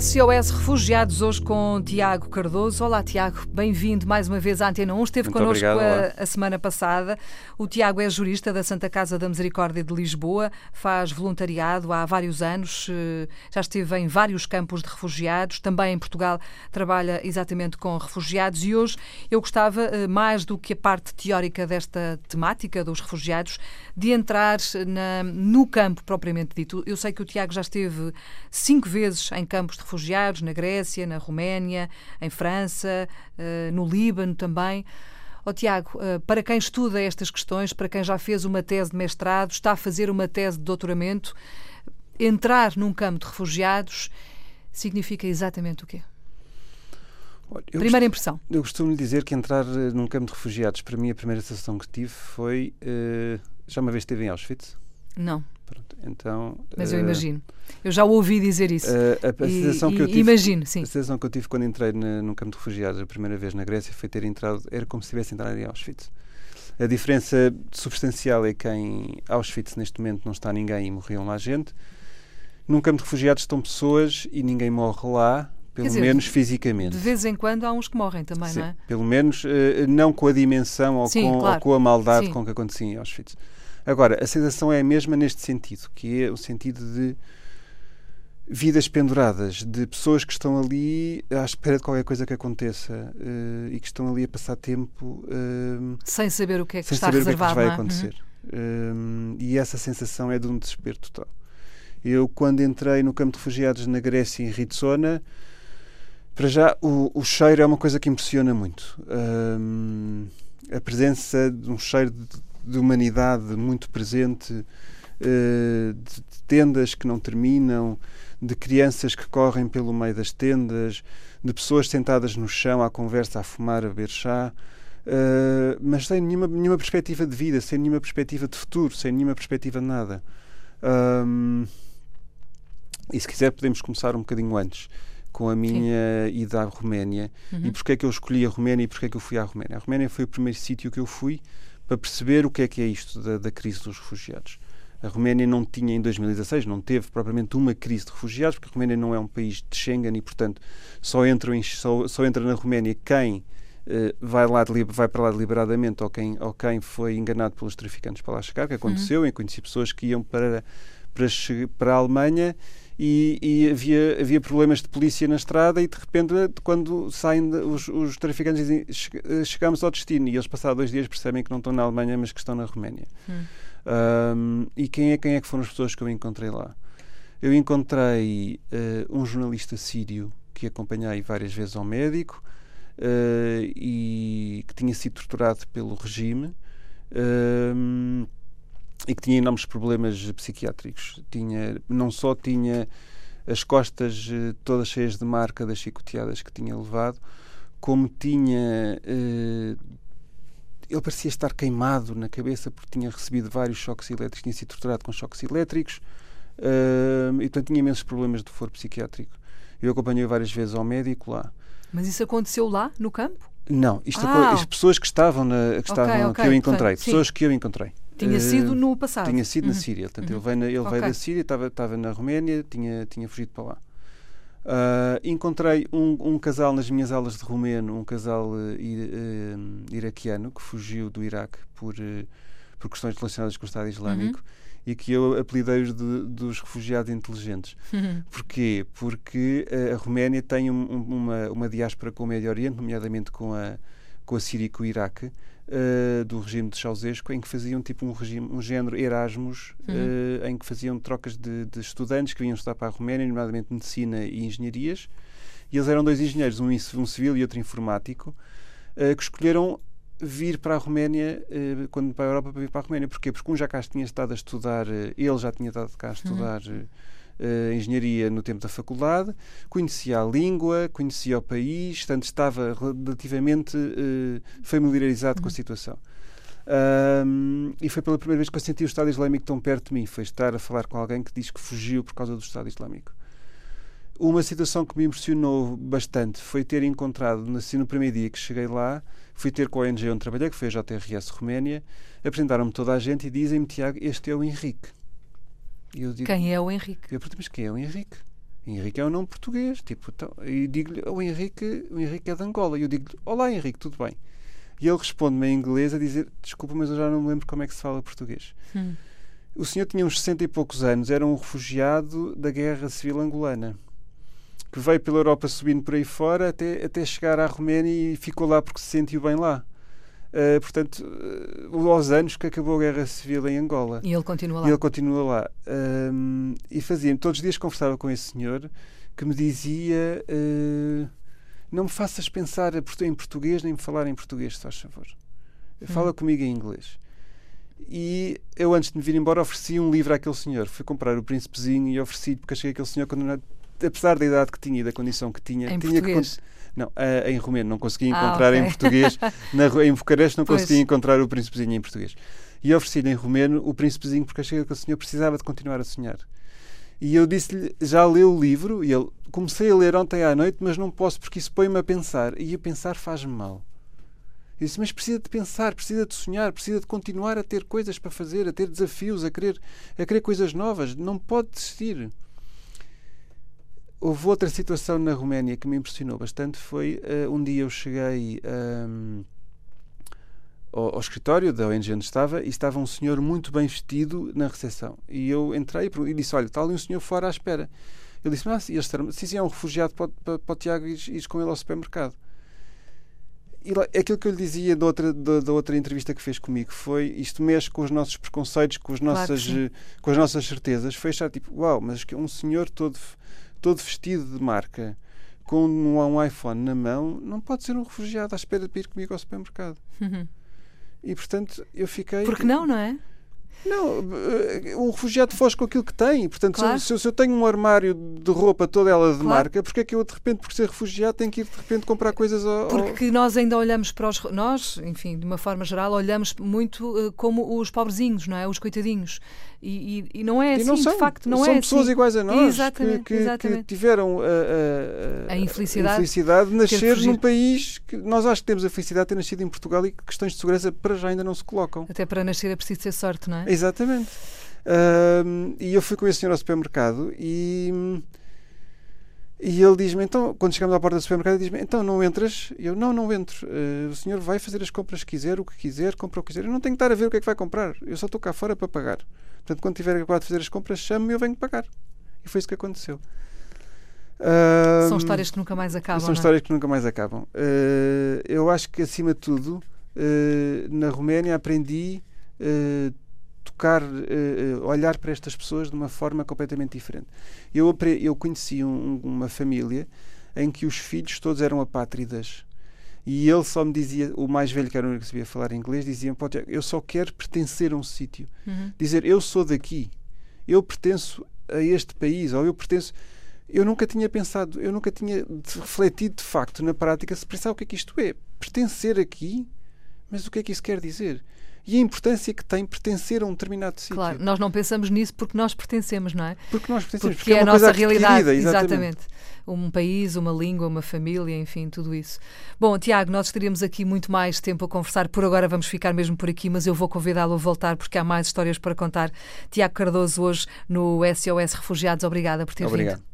SOS Refugiados, hoje com Tiago Cardoso. Olá, Tiago, bem-vindo mais uma vez à Antena 1. Esteve Muito connosco obrigado, a, a semana passada. O Tiago é jurista da Santa Casa da Misericórdia de Lisboa, faz voluntariado há vários anos, eh, já esteve em vários campos de refugiados, também em Portugal trabalha exatamente com refugiados e hoje eu gostava, eh, mais do que a parte teórica desta temática dos refugiados, de entrar na, no campo propriamente dito. Eu sei que o Tiago já esteve cinco vezes em campos de refugiados, na Grécia, na Roménia, em França, eh, no Líbano também. Oh, Tiago, eh, para quem estuda estas questões, para quem já fez uma tese de mestrado, está a fazer uma tese de doutoramento, entrar num campo de refugiados significa exatamente o quê? Olha, Primeira impressão. Eu costumo dizer que entrar eh, num campo de refugiados, para mim, a primeira sensação que tive foi. eh, já uma vez esteve em Auschwitz? Não, Pronto, então. mas eu eh, imagino. Eu já ouvi dizer isso. eh, a, a E- sensação que eu e- tive. Imagino, sim. A sensação que eu tive quando entrei na, num campo de refugiados a primeira vez na Grécia foi ter entrado, era como se tivesse entrado em Auschwitz. A diferença substancial é que em Auschwitz neste momento não está ninguém e morriam lá gente. Num campo de refugiados estão pessoas e ninguém morre lá, pelo dizer, menos fisicamente. De vez em quando há uns que morrem também, Sim, não é? Pelo menos eh, não com a dimensão ou, Sim, com, ou claro. com a maldade Sim. com que acontecia em Auschwitz. Agora, a sensação é a mesma neste sentido, que é o sentido de vidas penduradas, de pessoas que estão ali à espera de qualquer coisa que aconteça eh, e que estão ali a passar tempo eh, Sem saber o que é que sem está saber o que é que reservado. vai é? acontecer. Um, e essa sensação é de um desespero total. Eu, quando entrei no campo de refugiados na Grécia, em Ritsona, para já o, o cheiro é uma coisa que impressiona muito. Um, a presença de um cheiro de, de humanidade muito presente, uh, de, de tendas que não terminam, de crianças que correm pelo meio das tendas, de pessoas sentadas no chão à conversa, a fumar, a beber chá. Uh, mas sem nenhuma, nenhuma perspectiva de vida, sem nenhuma perspectiva de futuro, sem nenhuma perspectiva de nada. Um, e se quiser podemos começar um bocadinho antes com a minha Sim. ida à Roménia Uhum. e porque é que eu escolhi a Roménia e porque é que eu fui à Roménia. A Roménia foi o primeiro sítio que eu fui para perceber o que é que é isto da, da crise dos refugiados. A Roménia não tinha em 2016, não teve propriamente uma crise de refugiados, porque a Roménia não é um país de Schengen e, portanto, só entra, em, só, só entra na Roménia quem Uh, vai, lá vai para lá deliberadamente ou quem, ou quem foi enganado pelos traficantes para lá chegar, que aconteceu, uhum. eu conheci pessoas que iam para, para, para a Alemanha e, e, havia, havia problemas de polícia na estrada e de repente quando saem de, os, os, traficantes dizem chegamos ao destino e eles passados dois dias percebem que não estão na Alemanha mas que estão na Roménia. Uhum. Um, e quem é, quem é que foram as pessoas que eu encontrei lá? Eu encontrei uh, um jornalista sírio que acompanhei várias vezes ao médico, Uh, e que tinha sido torturado pelo regime e que tinha enormes problemas psiquiátricos. Tinha, não só tinha as costas uh, todas cheias de marca das chicoteadas que tinha levado, como tinha. ele parecia estar queimado na cabeça porque tinha recebido vários choques elétricos, tinha sido torturado com choques elétricos e, portanto, tinha imensos problemas de foro psiquiátrico. Eu acompanhei várias vezes ao médico lá. Mas isso aconteceu lá, no campo? Não, isto, Ah. pessoas que estavam, na, que, estavam Ok, ok, que eu encontrei, portanto, pessoas que eu encontrei. Tinha Eh, sido no passado. Tinha sido na Uhum. Síria. Portanto, Uhum. ele veio, na- ele veio Ok. da Síria, estava, estava na Roménia, tinha, tinha fugido para lá. Ah, encontrei um, um casal nas minhas aulas de romeno, um casal eh, i- eh, iraquiano que fugiu do Iraque por, eh, por questões relacionadas com o Estado Islâmico Uhum. e que eu apelidei-os de- dos refugiados inteligentes. Uhum. Porquê? Porque eh, a Roménia tem um- um- uma, uma diáspora com o Médio Oriente, nomeadamente com a, com a Síria e com o Iraque, eh, do regime de Ceausescu, em que faziam tipo um regime, um género Erasmus, Uhum. eh, em que faziam trocas de, de estudantes que vinham estudar para a Roménia, nomeadamente medicina e engenharias, e eles eram dois engenheiros, um, um civil e outro informático, eh, que escolheram vir para a Roménia, quando para a Europa, para vir para a Roménia. Porquê? Porque um já cá tinha estado a estudar, ele já tinha estado cá a estudar eh, eh, engenharia no tempo da faculdade, conhecia a língua, conhecia o país, portanto estava relativamente eh, familiarizado com a situação. Ahm, e foi pela primeira vez que eu senti o Estado Islâmico tão perto de mim. Foi estar a falar com alguém que diz que fugiu por causa do Estado Islâmico. Uma situação que me impressionou bastante foi ter encontrado, assim, no primeiro dia que cheguei lá, fui ter com a ONG onde trabalhei, que foi a JRS Roménia, apresentaram-me toda a gente e dizem-me, Tiago, este é o Henrique. Digo, Quem é o Henrique? eu pergunto, mas quem é o Henrique? Henrique é um nome português. Tipo, então, e digo-lhe, o Henrique, o Henrique é de Angola. E eu digo-lhe, olá Henrique, tudo bem? E ele responde-me em inglês a dizer, desculpa, mas eu já não me lembro como é que se fala português. Hum. O senhor tinha uns 60 e poucos anos, era um refugiado da Guerra Civil Angolana, que veio pela Europa subindo por aí fora até, até chegar à Roménia e ficou lá porque se sentiu bem lá. Uh, portanto, uh, aos anos que acabou a Guerra Civil em Angola. E ele continua lá. E ele continua lá. Um, e fazia todos os dias conversava com esse senhor que me dizia: uh, Não me faças pensar em português nem me falar em português, se faz favor. Fala hum. comigo em inglês. E eu, antes de me vir embora, ofereci um livro àquele senhor. Fui comprar o Príncipezinho e ofereci, porque achei que aquele senhor, apesar da idade que tinha e da condição que tinha, em tinha português. que não, uh, em romeno, não consegui ah, encontrar ah, okay. em português. Na, em Bucareste não consegui encontrar o Príncipezinho em português. E ofereci-lhe em romeno o Príncipezinho porque achei que o senhor precisava de continuar a sonhar. E eu disse-lhe, já leu o livro? E ele, comecei a ler ontem à noite, mas não posso porque isso põe-me a pensar. E a pensar faz-me mal. Eu disse, mas precisa de pensar, precisa de sonhar, precisa de continuar a ter coisas para fazer, a ter desafios, a querer, a querer coisas novas. Não pode desistir. Houve outra situação na Roménia que me impressionou bastante. Foi uh, um dia eu cheguei um, ao, ao, escritório da ONG onde estava e estava um senhor muito bem vestido na recepção. E eu entrei e disse: Olha, está ali um senhor fora à espera. Ele disse: Mas este sim, sim, é um refugiado para, para, para o Tiago ir, ir com ele ao supermercado. E lá, aquilo que eu lhe dizia da outra, da, da, outra entrevista que fez comigo foi isto mexe com os nossos preconceitos, com as nossas, claro com as nossas certezas. Foi achar tipo, uau, mas que um senhor todo todo vestido de marca, com um, iPhone na mão, não pode ser um refugiado à espera de ir comigo ao supermercado. Uhum. E portanto eu fiquei. Porque não, não é? Não, o refugiado foge com aquilo que tem. Portanto, claro. se, eu, se, eu, tenho um armário de roupa toda ela de claro. marca, porque é que eu, de repente, por ser refugiado, tenho que ir de repente comprar coisas ao. Porque nós ainda olhamos para os. Nós, enfim, de uma forma geral, olhamos muito uh, como os pobrezinhos, não é? Os coitadinhos. E, e, e não é assim, não são, de facto, não são é pessoas assim. iguais a nós exatamente, que, que, exatamente. que tiveram a, a, a, infelicidade, a infelicidade de nascer num país que nós acho que temos a felicidade de ter nascido em Portugal e que questões de segurança para já ainda não se colocam. Até para nascer é preciso ter sorte, não é? Exatamente. Uh, e eu fui com esse senhor ao supermercado e, e ele diz-me, então, quando chegamos à porta do supermercado, diz-me, então não entras? Eu, não, não entro. Uh, o senhor vai fazer as compras que quiser, o que quiser, compra o que quiser. Eu não tenho que estar a ver o que é que vai comprar. Eu só estou cá fora para pagar. Portanto, quando tiver acabado de fazer as compras, chame-me e eu venho pagar. E foi isso que aconteceu. Uh, são histórias que nunca mais acabam. São é? histórias que nunca mais acabam. Uh, eu acho que, acima de tudo, uh, na Roménia aprendi tocar, uh, olhar para estas pessoas de uma forma completamente diferente. Eu, eu conheci um, uma família em que os filhos todos eram apátridas. E ele só me dizia, o mais velho, que era o único que sabia falar inglês, dizia: Eu só quero pertencer a um sítio. Uhum. Dizer, eu sou daqui, eu pertenço a este país, ou eu pertenço. Eu nunca tinha pensado, eu nunca tinha refletido de facto na prática se pensar o que é que isto é. Pertencer aqui, mas o que é que isso quer dizer? E a importância que tem pertencer a um determinado sítio. Claro, nós não pensamos nisso porque nós pertencemos, não é? Porque nós pertencemos, porque, porque é, é a nossa realidade. Exatamente. exatamente. Um país, uma língua, uma família, enfim, tudo isso. Bom, Tiago, nós estaríamos aqui muito mais tempo a conversar. Por agora vamos ficar mesmo por aqui, mas eu vou convidá-lo a voltar porque há mais histórias para contar. Tiago Cardoso, hoje no SOS Refugiados, obrigada por ter Obrigado. vindo.